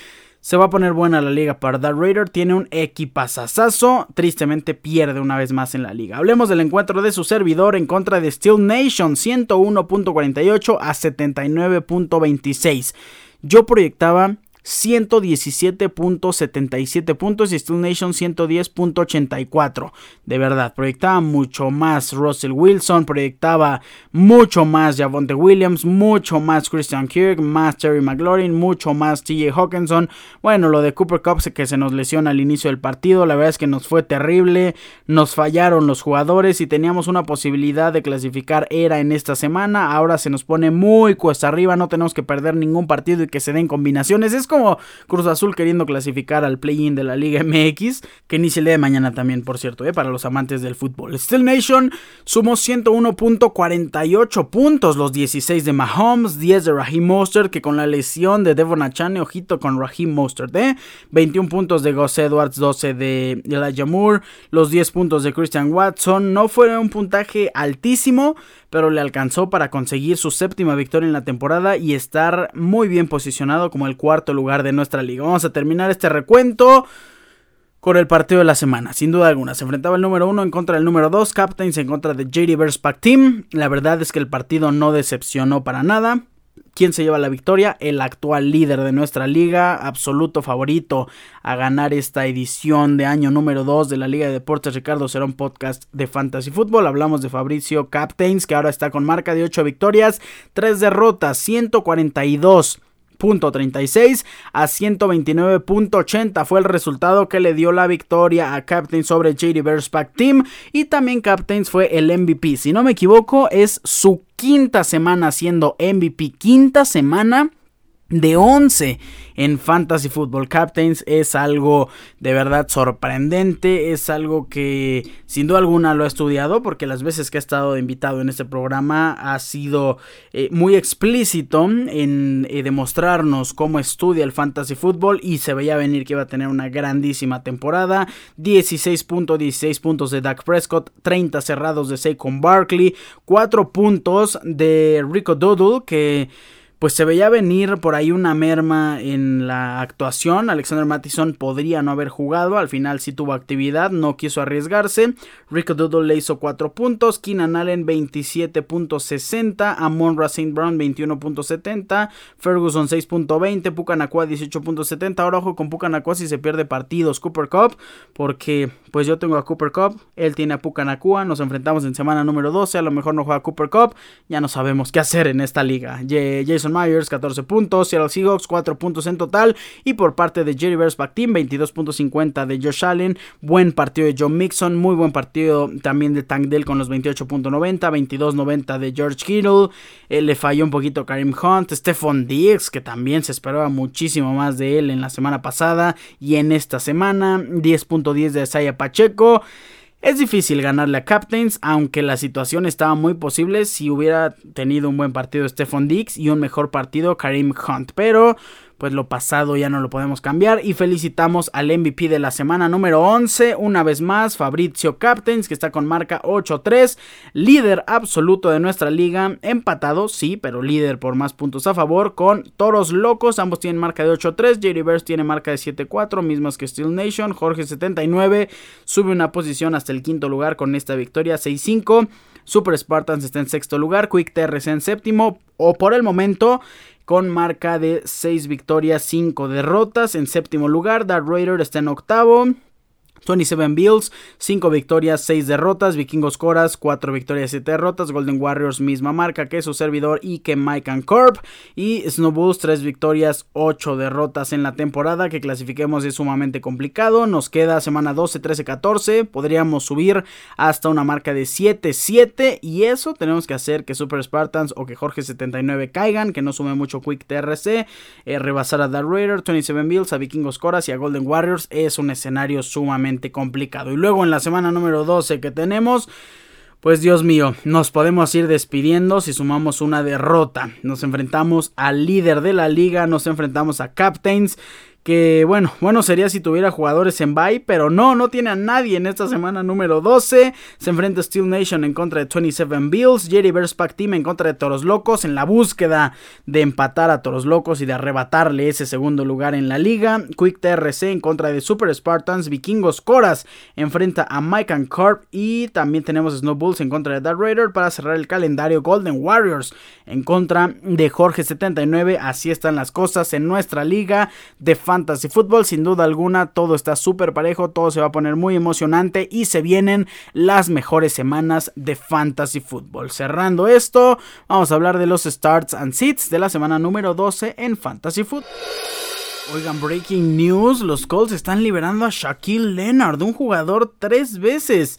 Se va a poner buena la liga para Darth Raider. Tiene un equipazazazo. Tristemente pierde una vez más en la liga. Hablemos del encuentro de su servidor en contra de Steel Nation. 101.48 a 79.26. Yo proyectaba 117.77 puntos y Steel Nation 110.84. De verdad, proyectaba mucho más Russell Wilson, proyectaba mucho más Javonte Williams, mucho más Christian Kirk, más Terry McLaurin, mucho más TJ Hawkinson. Bueno, lo de Cooper Cup que se nos lesiona al inicio del partido, la verdad es que nos fue terrible, nos fallaron los jugadores y teníamos una posibilidad de clasificar era en esta semana. Ahora se nos pone muy cuesta arriba, no tenemos que perder ningún partido y que se den combinaciones. Es como Cruz Azul queriendo clasificar al play-in de la Liga MX, que el día de mañana también, por cierto, ¿eh? para los amantes del fútbol. Steel Nation sumó 101.48 puntos, los 16 de Mahomes, 10 de Raheem Mostert, que con la lesión de Devon Achane, ojito con Raheem Mostert, ¿eh? 21 puntos de Gus Edwards, 12 de Elijah Moore, los 10 puntos de Christian Watson, no fue un puntaje altísimo, pero le alcanzó para conseguir su séptima victoria en la temporada y estar muy bien posicionado como el cuarto lugar de nuestra liga. Vamos a terminar este recuento con el partido de la semana, sin duda alguna. Se enfrentaba el número uno en contra del número 2, Captains en contra de JD. Pack Team. La verdad es que el partido no decepcionó para nada. ¿Quién se lleva la victoria? El actual líder de nuestra liga, absoluto favorito a ganar esta edición de año número 2 de la Liga de Deportes Ricardo Serón Podcast de Fantasy Football. Hablamos de Fabricio Captains, que ahora está con marca de 8 victorias, 3 derrotas, 142 .36 a 129.80 fue el resultado que le dio la victoria a Captain sobre JD Pack Team. Y también Captains fue el MVP. Si no me equivoco, es su quinta semana siendo MVP, quinta semana de 11 en Fantasy Football Captains es algo de verdad sorprendente, es algo que sin duda alguna lo he estudiado porque las veces que he estado invitado en este programa ha sido eh, muy explícito en eh, demostrarnos cómo estudia el Fantasy Football y se veía venir que iba a tener una grandísima temporada, 16.16 puntos de Dak Prescott, 30 cerrados de Saquon Barkley, 4 puntos de Rico Doodle que pues se veía venir por ahí una merma en la actuación. Alexander Mattison podría no haber jugado, al final sí tuvo actividad, no quiso arriesgarse. Rico Doodle le hizo 4 puntos, Keenan Allen 27.60, Amon Racine Brown 21.70, Ferguson 6.20, Pucanacua 18.70. Ahora ojo con Pucanacua si se pierde partidos. Cooper Cup, porque pues yo tengo a Cooper Cup, él tiene a Pucanacua, nos enfrentamos en semana número 12, a lo mejor no juega Cooper Cup, ya no sabemos qué hacer en esta liga. Jason Myers, 14 puntos. Seattle Seahawks, 4 puntos en total. Y por parte de Jerry Back Team, 22.50 de Josh Allen. Buen partido de John Mixon. Muy buen partido también de Tank Dell con los 28.90. 22.90 de George Kittle. Eh, le falló un poquito Karim Hunt. Stephon Diggs, que también se esperaba muchísimo más de él en la semana pasada y en esta semana. 10.10 de Isaiah Pacheco. Es difícil ganarle a Captains, aunque la situación estaba muy posible si hubiera tenido un buen partido Stephon Dix y un mejor partido Karim Hunt, pero pues lo pasado ya no lo podemos cambiar. Y felicitamos al MVP de la semana número 11, una vez más, Fabrizio Captains, que está con marca 8-3, líder absoluto de nuestra liga, empatado, sí, pero líder por más puntos a favor, con Toros Locos, ambos tienen marca de 8-3, Jerry Verse tiene marca de 7-4, mismas que Steel Nation, Jorge 79 sube una posición hasta el quinto lugar con esta victoria 6-5. Super Spartans está en sexto lugar, Quick TRC en séptimo, o por el momento con marca de 6 victorias, 5 derrotas. En séptimo lugar, Dark Raider está en octavo. 27 Bills, 5 victorias, 6 derrotas. Vikingos Coras, 4 victorias, 7 derrotas. Golden Warriors, misma marca que su servidor y que Mike and Corp. Y Snowballs, 3 victorias, 8 derrotas en la temporada. Que clasifiquemos es sumamente complicado. Nos queda semana 12, 13, 14. Podríamos subir hasta una marca de 7, 7. Y eso tenemos que hacer que Super Spartans o que Jorge 79 caigan. Que no sume mucho Quick TRC. Eh, rebasar a Dark Raider, 27 Bills, a Vikingos Coras y a Golden Warriors. Es un escenario sumamente complicado. Y luego en la semana número 12 que tenemos, pues Dios mío, nos podemos ir despidiendo si sumamos una derrota. Nos enfrentamos al líder de la liga, nos enfrentamos a Captains que bueno, bueno sería si tuviera jugadores en bye, pero no, no tiene a nadie en esta semana número 12. Se enfrenta Steel Nation en contra de 27 Bills, Jerry Verspack Team en contra de Toros Locos en la búsqueda de empatar a Toros Locos y de arrebatarle ese segundo lugar en la liga. Quick TRC en contra de Super Spartans, Vikingos Coras enfrenta a Mike and Corp y también tenemos Snowballs en contra de Dark Raider para cerrar el calendario Golden Warriors en contra de Jorge 79. Así están las cosas en nuestra liga de Fantasy Football. Sin duda alguna, todo está súper parejo, todo se va a poner muy emocionante y se vienen las mejores semanas de Fantasy Football. Cerrando esto, vamos a hablar de los starts and sits de la semana número 12 en Fantasy Football. Oigan, breaking news, los Colts están liberando a Shaquille Leonard, un jugador tres veces.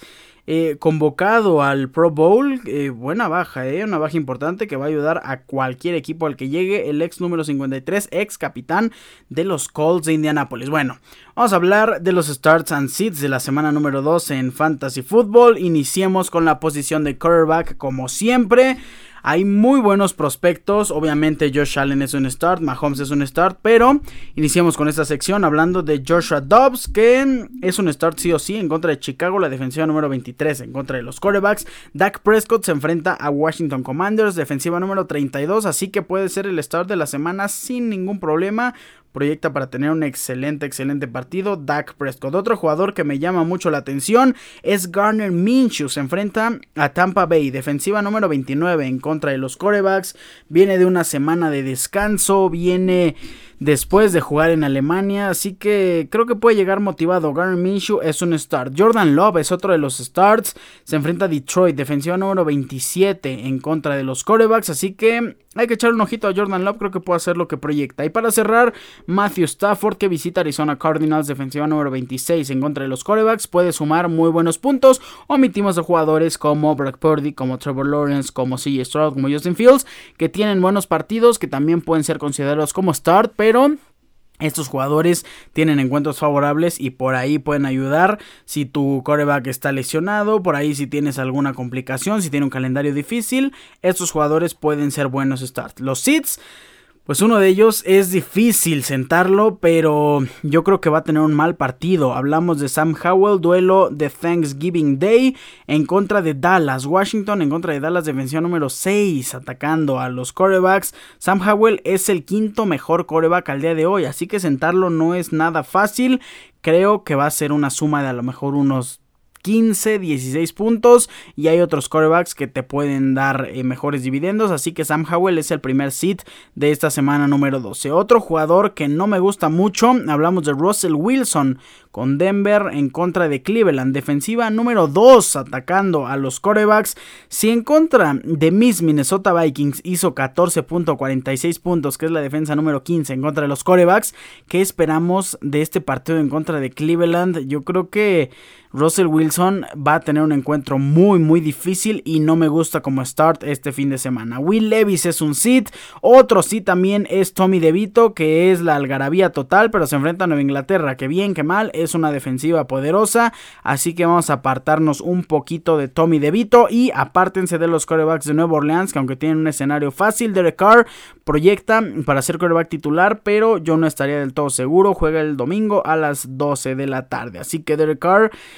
Eh, convocado al Pro Bowl. Eh, buena baja, eh, una baja importante que va a ayudar a cualquier equipo al que llegue. El ex número 53, ex capitán de los Colts de Indianapolis. Bueno, vamos a hablar de los starts and sits de la semana número 12 en Fantasy Football. Iniciemos con la posición de quarterback, como siempre. Hay muy buenos prospectos. Obviamente Josh Allen es un start, Mahomes es un start. Pero iniciamos con esta sección hablando de Joshua Dobbs, que es un start sí o sí en contra de Chicago, la defensiva número 23 en contra de los quarterbacks. Dak Prescott se enfrenta a Washington Commanders, defensiva número 32. Así que puede ser el start de la semana sin ningún problema proyecta para tener un excelente, excelente partido. Dak Prescott. Otro jugador que me llama mucho la atención es Garner Minshew. Se enfrenta a Tampa Bay, defensiva número 29 en contra de los corebacks. Viene de una semana de descanso, viene después de jugar en Alemania, así que creo que puede llegar motivado. Garner Minshew es un start. Jordan Love es otro de los starts. Se enfrenta a Detroit, defensiva número 27 en contra de los corebacks, así que hay que echar un ojito a Jordan Love, creo que puede hacer lo que proyecta. Y para cerrar, Matthew Stafford, que visita Arizona Cardinals, defensiva número 26 en contra de los corebacks, puede sumar muy buenos puntos. Omitimos a jugadores como Brock Purdy, como Trevor Lawrence, como CJ Stroud, como Justin Fields, que tienen buenos partidos, que también pueden ser considerados como start, pero estos jugadores tienen encuentros favorables y por ahí pueden ayudar si tu coreback está lesionado, por ahí si tienes alguna complicación, si tiene un calendario difícil, estos jugadores pueden ser buenos start. Los seeds pues uno de ellos es difícil sentarlo, pero yo creo que va a tener un mal partido. Hablamos de Sam Howell, duelo de Thanksgiving Day en contra de Dallas. Washington en contra de Dallas, defensión número 6, atacando a los corebacks. Sam Howell es el quinto mejor coreback al día de hoy, así que sentarlo no es nada fácil. Creo que va a ser una suma de a lo mejor unos 15, 16 puntos y hay otros corebacks que te pueden dar eh, mejores dividendos, así que Sam Howell es el primer seed de esta semana número 12. Otro jugador que no me gusta mucho, hablamos de Russell Wilson con Denver en contra de Cleveland, defensiva número 2 atacando a los corebacks. Si en contra de Miss Minnesota Vikings hizo 14.46 puntos, que es la defensa número 15 en contra de los corebacks, ¿qué esperamos de este partido en contra de Cleveland? Yo creo que Russell Wilson va a tener un encuentro muy muy difícil y no me gusta como start este fin de semana. Will Levis es un sit, otro sit también es Tommy DeVito que es la algarabía total pero se enfrenta a Nueva Inglaterra, que bien que mal, es una defensiva poderosa, así que vamos a apartarnos un poquito de Tommy DeVito y apártense de los corebacks de Nueva Orleans que aunque tienen un escenario fácil, Derek Carr proyecta para ser coreback titular, pero yo no estaría del todo seguro, juega el domingo a las 12 de la tarde, así que Derek Carr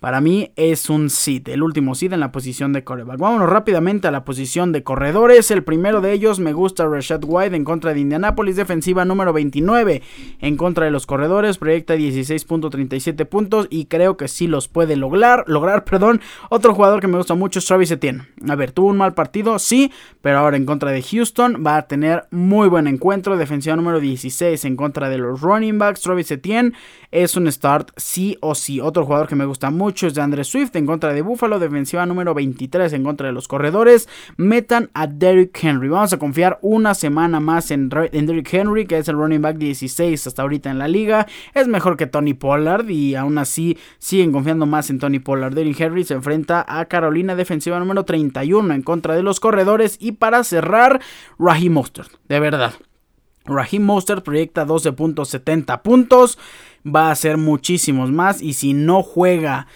para mí es un sit, el último sit en la posición de coreback. Vámonos rápidamente a la posición de corredores. El primero de ellos me gusta Rashad White en contra de Indianapolis, defensiva número 29 en contra de los corredores, proyecta 16.37 puntos y creo que sí los puede lograr. Lograr, perdón. Otro jugador que me gusta mucho es Travis Etienne. A ver, tuvo un mal partido, sí, pero ahora en contra de Houston va a tener muy buen encuentro. Defensiva número 16 en contra de los running backs. Travis Etienne es un start sí o sí. Otro jugador que me gusta mucho muchos de Andre Swift en contra de Buffalo, defensiva número 23 en contra de los corredores. Metan a Derrick Henry. Vamos a confiar una semana más en, Derrick Henry, que es el running back 16 hasta ahorita en la liga. Es mejor que Tony Pollard y aún así siguen confiando más en Tony Pollard. Derrick Henry se enfrenta a Carolina, defensiva número 31 en contra de los corredores. Y para cerrar, Raheem Mostert. De verdad. Raheem Mostert proyecta 12.70 puntos va a ser muchísimos más. Y si no juega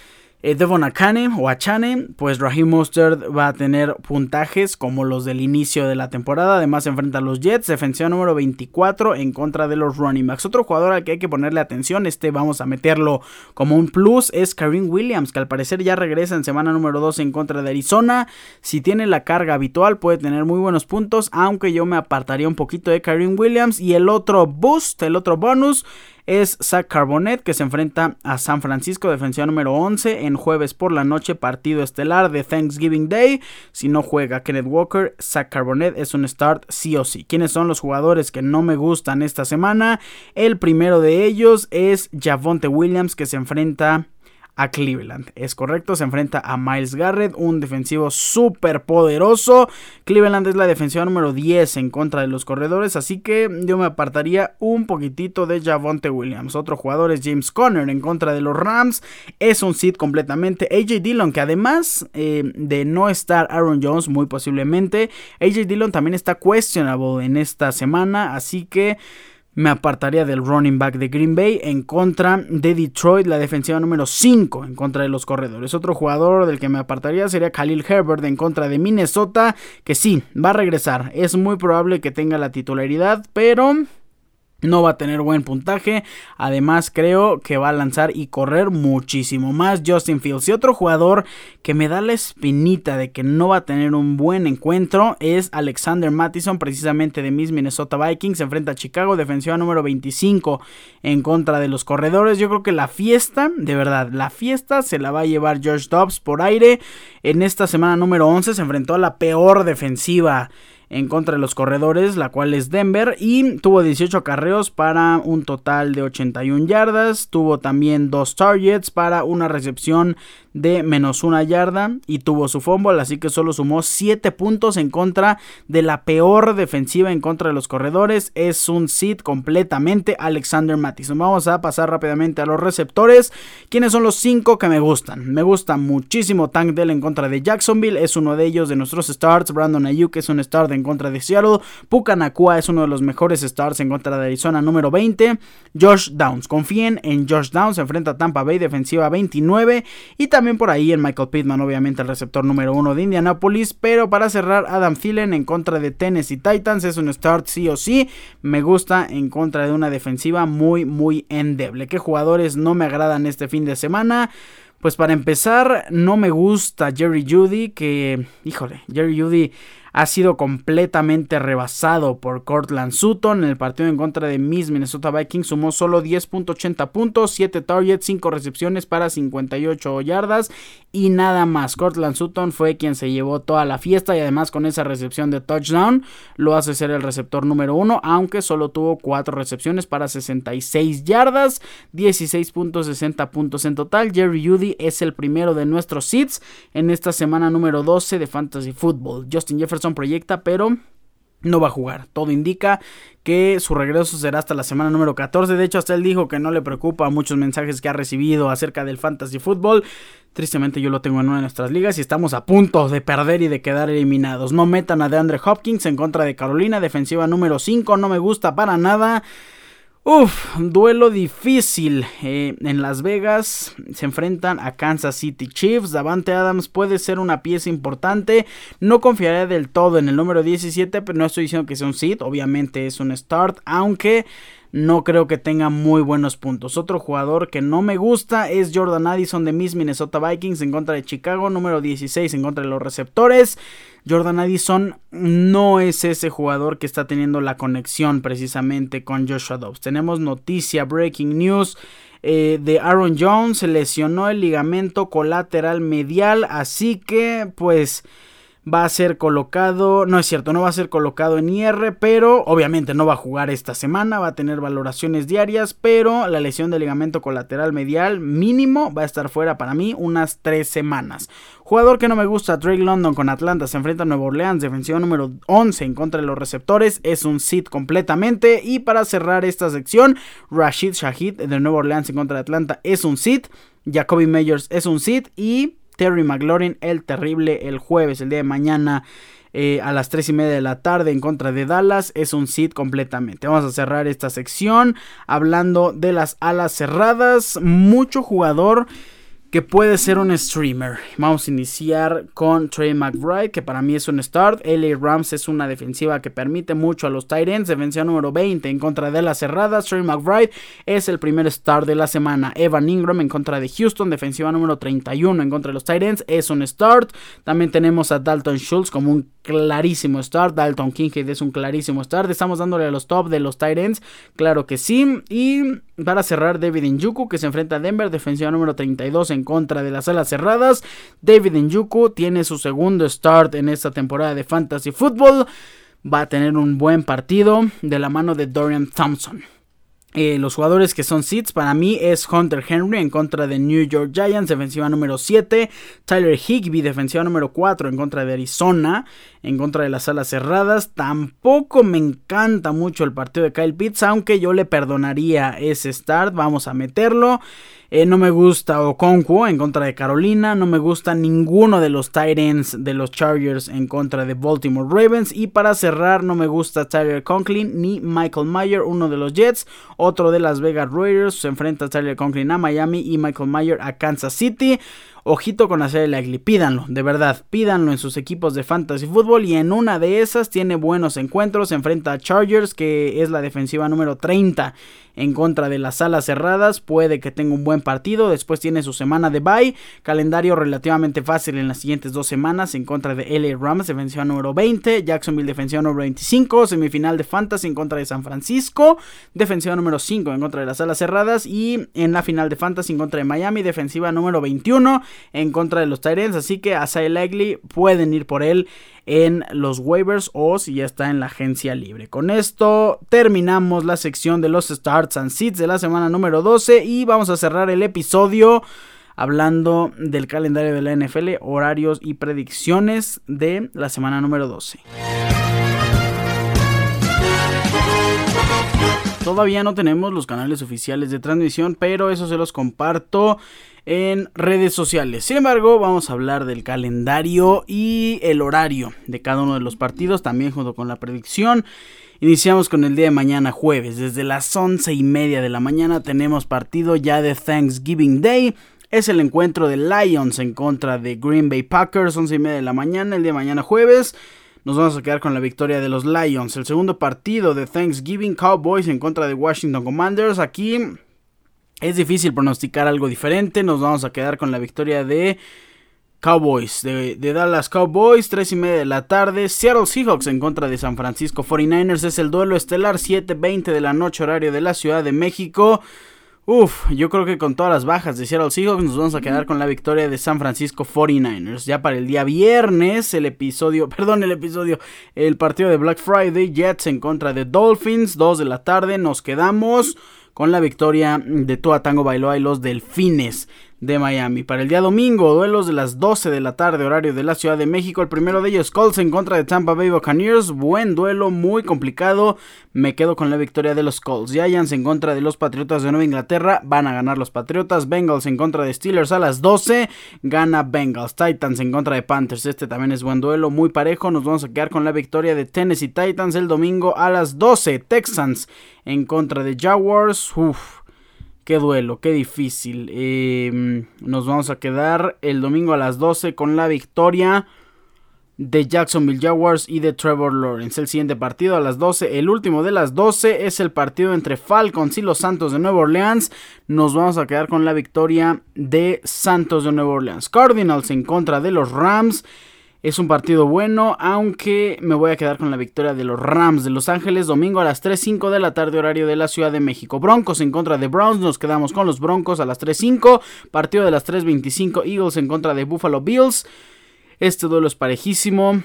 eh, Devon Akane o Achane, pues Raheem Mostert va a tener puntajes como los del inicio de la temporada. Además, enfrenta a los Jets, defensiva número 24 en contra de los running backs. Otro jugador al que hay que ponerle atención, este vamos a meterlo como un plus, es Kareem Williams, que al parecer ya regresa en semana número 2 en contra de Arizona. Si tiene la carga habitual, puede tener muy buenos puntos, aunque yo me apartaría un poquito de Kareem Williams. Y el otro boost, el otro bonus es Zach Carbonet que se enfrenta a San Francisco, defensiva número 11 en jueves por la noche, partido estelar de Thanksgiving Day. Si no juega Kenneth Walker, Zach Carbonet es un start sí o sí. ¿Quiénes son los jugadores que no me gustan esta semana? El primero de ellos es Javonte Williams que se enfrenta a Cleveland. Es correcto, se enfrenta a Miles Garrett, un defensivo súper poderoso. Cleveland es la defensiva número 10 en contra de los corredores, así que yo me apartaría un poquitito de Javonte Williams. Otro jugador es James Conner en contra de los Rams. Es un sit completamente. AJ Dillon, que además eh, de no estar Aaron Jones, muy posiblemente, AJ Dillon también está questionable en esta semana, así que me apartaría del running back de Green Bay en contra de Detroit, la defensiva número 5 en contra de los corredores. Otro jugador del que me apartaría sería Khalil Herbert en contra de Minnesota, que sí, va a regresar. Es muy probable que tenga la titularidad, pero no va a tener buen puntaje. Además, creo que va a lanzar y correr muchísimo más Justin Fields. Y otro jugador que me da la espinita de que no va a tener un buen encuentro es Alexander Mattison, precisamente de mis Minnesota Vikings. Se enfrenta a Chicago, defensiva número 25 en contra de los corredores. Yo creo que la fiesta, de verdad, la fiesta se la va a llevar George Dobbs por aire. En esta semana número 11 se enfrentó a la peor defensiva en contra de los corredores, la cual es Denver, y tuvo 18 acarreos para un total de 81 yardas, tuvo también dos targets para una recepción de menos una yarda y tuvo su fumble, así que solo sumó 7 puntos en contra de la peor defensiva en contra de los corredores, es un sit completamente Alexander Mattison. Vamos a pasar rápidamente a los receptores, ¿quiénes son los 5 que me gustan? Me gusta muchísimo Tank Dell en contra de Jacksonville, es uno de ellos de nuestros starts, Brandon Ayuk es un start en contra de Seattle. Puka Nakua es uno de los mejores stars en contra de Arizona, número 20. Josh Downs, confíen en Josh Downs, enfrenta a Tampa Bay, defensiva 29. Y también por ahí en Michael Pittman, obviamente el receptor número 1 de Indianapolis. Pero para cerrar, Adam Thielen en contra de Tennessee Titans es un start sí o sí. Me gusta en contra de una defensiva muy, muy endeble. ¿Qué jugadores no me agradan este fin de semana? Pues para empezar, no me gusta Jerry Judy, que, híjole, Jerry Judy ha sido completamente rebasado por Cortland Sutton. En el partido en contra de Miss Minnesota Vikings sumó solo 10.80 puntos, 7 targets, 5 recepciones para 58 yardas y nada más. Cortland Sutton fue quien se llevó toda la fiesta y además con esa recepción de touchdown lo hace ser el receptor número 1, aunque solo tuvo 4 recepciones para 66 yardas, 16.60 puntos en total. Jerry Judy es el primero de nuestros seats en esta semana número 12 de Fantasy Football. Justin Jefferson proyecta, pero no va a jugar. Todo indica que su regreso será hasta la semana número 14. De hecho, hasta él dijo que no le preocupa muchos mensajes que ha recibido acerca del fantasy fútbol. Tristemente yo lo tengo en una de nuestras ligas y estamos a punto de perder y de quedar eliminados. No metan a DeAndre Hopkins en contra de Carolina, defensiva número 5, no me gusta para nada. Uf, duelo difícil. Eh, en Las Vegas se enfrentan a Kansas City Chiefs. Davante Adams puede ser una pieza importante. No confiaré del todo en el número 17, pero no estoy diciendo que sea un sit. Obviamente es un start, aunque no creo que tenga muy buenos puntos. Otro jugador que no me gusta es Jordan Addison de Miss Minnesota Vikings en contra de Chicago, número 16 en contra de los receptores. Jordan Addison no es ese jugador que está teniendo la conexión precisamente con Joshua Dobbs. Tenemos noticia, breaking news. Eh, de Aaron Jones se lesionó el ligamento colateral medial, así que pues va a ser colocado, no es cierto, no va a ser colocado en IR, pero obviamente no va a jugar esta semana, va a tener valoraciones diarias, pero la lesión del ligamento colateral medial mínimo va a estar fuera para mí unas 3 semanas. Jugador que no me gusta, Drake London con Atlanta, se enfrenta a Nueva Orleans, defensiva número 11 en contra de los receptores, es un sit completamente. Y para cerrar esta sección, Rashid Shahid de Nueva Orleans en contra de Atlanta es un sit, Jacoby Meyers es un sit y Terry McLaurin, el terrible, el jueves, el día de mañana. Eh, a las 3 y media de la tarde en contra de Dallas es un sit completamente. Vamos a cerrar esta sección hablando de las alas cerradas. Mucho jugador que puede ser un streamer. Vamos a iniciar con Trey McBride, que para mí es un start. LA Rams es una defensiva que permite mucho a los Titans. Defensiva número 20 en contra de las cerradas. Trey McBride es el primer start de la semana. Evan Ingram en contra de Houston. Defensiva número 31 en contra de los Titans. Es un start. También tenemos a Dalton Schultz como un clarísimo start. Dalton Kincaid es un clarísimo start. Estamos dándole a los top de los Titans. Claro que sí. Y para cerrar, David Njuku que se enfrenta a Denver. Defensiva número 32 en contra de las alas cerradas. David Njuku tiene su segundo start en esta temporada de Fantasy Football. Va a tener un buen partido de la mano de Dorian Thompson. Eh, los jugadores que son seeds para mí es Hunter Henry en contra de New York Giants, defensiva número 7. Tyler Higby, defensiva número 4 en contra de Arizona, en contra de las alas cerradas. Tampoco me encanta mucho el partido de Kyle Pitts, aunque yo le perdonaría ese start. Vamos a meterlo. Eh, no me gusta Okonkwo en contra de Carolina. No me gusta ninguno de los Titans de los Chargers en contra de Baltimore Ravens. Y para cerrar, no me gusta Tyler Conklin ni Michael Mayer, uno de los Jets. Otro de las Vegas Raiders. Se enfrenta a Tyler Conklin a Miami y Michael Mayer a Kansas City. Ojito con hacer el ugly, pídanlo, de verdad, pídanlo en sus equipos de fantasy fútbol y en una de esas tiene buenos encuentros, enfrenta a Chargers que es la defensiva número 30 en contra de las salas cerradas, puede que tenga un buen partido, después tiene su semana de bye, calendario relativamente fácil en las siguientes dos semanas en contra de LA Rams, defensiva número 20, Jacksonville defensiva número 25, semifinal de fantasy en contra de San Francisco, defensiva número 5 en contra de las salas cerradas y en la final de fantasy en contra de Miami, defensiva número 21 en contra de los Tyrants. Así que a Legli pueden ir por él en los waivers o si ya está en la agencia libre. Con esto terminamos la sección de los starts and seats de la semana número 12 y vamos a cerrar el episodio hablando del calendario de la NFL, horarios y predicciones de la semana número 12. Todavía no tenemos los canales oficiales de transmisión, pero eso se los comparto en redes sociales. Sin embargo, vamos a hablar del calendario y el horario de cada uno de los partidos, también junto con la predicción. Iniciamos con el día de mañana jueves. Desde las once y media de la mañana tenemos partido ya de Thanksgiving Day. Es el encuentro de Lions en contra de Green Bay Packers, once y media de la mañana, el día de mañana jueves. Nos vamos a quedar con la victoria de los Lions. El segundo partido de Thanksgiving Cowboys en contra de Washington Commanders. Aquí es difícil pronosticar algo diferente. Nos vamos a quedar con la victoria de Cowboys, de, Dallas Cowboys, 3 y media de la tarde. Seattle Seahawks en contra de San Francisco 49ers. Es el duelo estelar 7:20 de la noche, horario de la Ciudad de México. Uf, yo creo que con todas las bajas de Seattle Seahawks nos vamos a quedar con la victoria de San Francisco 49ers. Ya para el día viernes, el episodio, perdón, el episodio, el partido de Black Friday, Jets en contra de Dolphins, 2 de la tarde, nos quedamos con la victoria de Tua Tango Bailoa y los Delfines de Miami. Para el día domingo, duelos de las 12 de la tarde, horario de la Ciudad de México. El primero de ellos, Colts en contra de Tampa Bay Buccaneers. Buen duelo, muy complicado. Me quedo con la victoria de los Colts. Giants en contra de los Patriotas de Nueva Inglaterra. Van a ganar los Patriotas. Bengals en contra de Steelers a las 12. Gana Bengals. Titans en contra de Panthers. Este también es buen duelo, muy parejo. Nos vamos a quedar con la victoria de Tennessee Titans el domingo a las 12. Texans en contra de Jaguars. Uf Qué duelo, qué difícil. Em, nos vamos a quedar el domingo a las 12 con la victoria de Jacksonville Jaguars y de Trevor Lawrence. El siguiente partido a las 12, el último de las 12 es el partido entre Falcons y los Santos de Nueva Orleans. Nos vamos a quedar con la victoria de Santos de Nueva Orleans. Cardinals en contra de los Rams. Es un partido bueno, aunque me voy a quedar con la victoria de los Rams de Los Ángeles domingo a las 3.05 de la tarde horario de la Ciudad de México. Broncos en contra de Browns, nos quedamos con los Broncos a las 3.05. Partido de las 3.25 Eagles en contra de Buffalo Bills. Este duelo es parejísimo.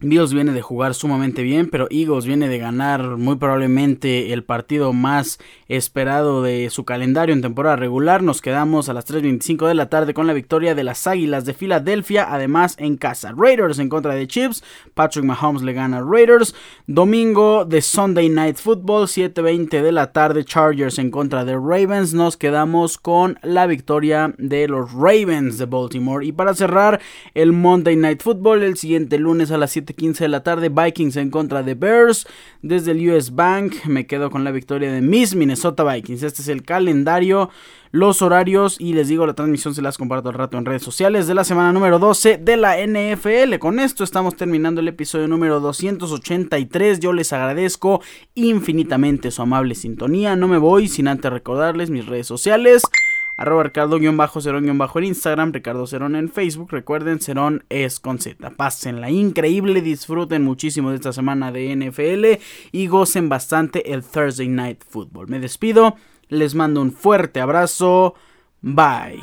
Bills viene de jugar sumamente bien, pero Eagles viene de ganar muy probablemente el partido más esperado de su calendario en temporada regular. Nos quedamos a las 3.25 de la tarde con la victoria de las Águilas de Filadelfia, además en casa. Raiders en contra de Chips, Patrick Mahomes le gana a Raiders. Domingo de Sunday Night Football, 7.20 de la tarde, Chargers en contra de Ravens. Nos quedamos con la victoria de los Ravens de Baltimore. Y para cerrar el Monday Night Football, el siguiente lunes a las 7 7:15 de la tarde, Vikings en contra de Bears. Desde el US Bank me quedo con la victoria de mis Minnesota Vikings. Este es el calendario, los horarios y les digo, la transmisión se las comparto al rato en redes sociales de la semana número 12 de la NFL. Con esto estamos terminando el episodio número 283. Yo les agradezco infinitamente su amable sintonía. No me voy sin antes recordarles mis redes sociales arroba Ricardo-Cerón- en Instagram, Ricardo Cerón en Facebook. Recuerden, Cerón es con Z. Pásenla increíble, disfruten muchísimo de esta semana de NFL y gocen bastante el Thursday Night Football. Me despido, les mando un fuerte abrazo. Bye.